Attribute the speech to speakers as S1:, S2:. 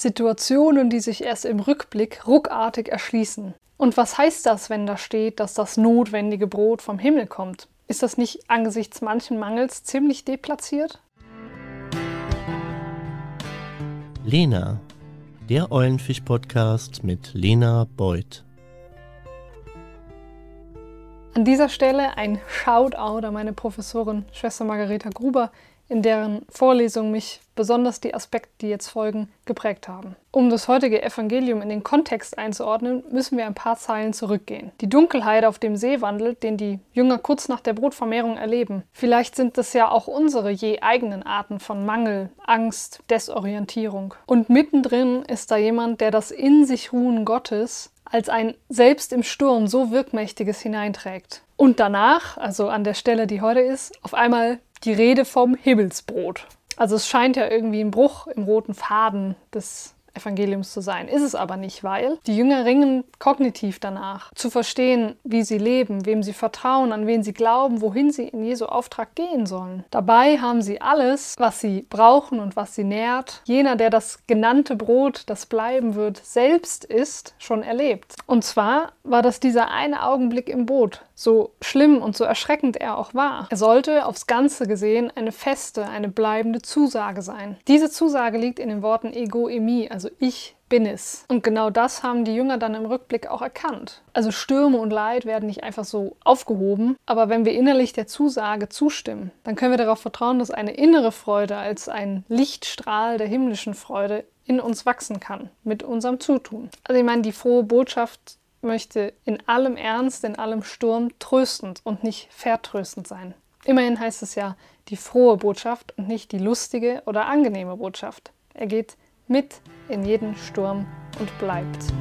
S1: Situationen, die sich erst im Rückblick ruckartig erschließen. Und was heißt das, wenn da steht, dass das notwendige Brot vom Himmel kommt? Ist das nicht angesichts manchen Mangels ziemlich deplatziert?
S2: Lena, der Eulenfisch-Podcast mit Lena Beuth.
S1: An dieser Stelle ein Shoutout an meine Professorin Schwester Margareta Gruber, in deren Vorlesung mich besonders die Aspekte, die jetzt folgen, geprägt haben. Um das heutige Evangelium in den Kontext einzuordnen, müssen wir ein paar Zeilen zurückgehen. Die Dunkelheit auf dem See wandelt, den die Jünger kurz nach der Brotvermehrung erleben. Vielleicht sind das ja auch unsere je eigenen Arten von Mangel, Angst, Desorientierung. Und mittendrin ist da jemand, der das in sich Ruhen Gottes als ein selbst im Sturm so wirkmächtiges hineinträgt. Und danach, also an der Stelle, die heute ist, auf einmal die Rede vom Himmelsbrot. Also es scheint ja irgendwie ein Bruch im roten Faden des Evangeliums zu sein. Ist es aber nicht, weil die Jünger ringen kognitiv danach, zu verstehen, wie sie leben, wem sie vertrauen, an wen sie glauben, wohin sie in Jesu Auftrag gehen sollen. Dabei haben sie alles, was sie brauchen und was sie nährt. Jener, der das genannte Brot, das bleiben wird, selbst ist, schon erlebt. Und zwar war das dieser eine Augenblick im Boot, so schlimm und so erschreckend er auch war. Er sollte aufs Ganze gesehen eine feste, eine bleibende Zusage sein. Diese Zusage liegt in den Worten ego emi, also ich bin es. Und genau das haben die Jünger dann im Rückblick auch erkannt. Also Stürme und Leid werden nicht einfach so aufgehoben, aber wenn wir innerlich der Zusage zustimmen, dann können wir darauf vertrauen, dass eine innere Freude als ein Lichtstrahl der himmlischen Freude in uns wachsen kann mit unserem Zutun. Also ich meine, die frohe Botschaft möchte in allem Ernst, in allem Sturm tröstend und nicht vertröstend sein. Immerhin heißt es ja die frohe Botschaft und nicht die lustige oder angenehme Botschaft. Er geht mit in jeden Sturm und bleibt.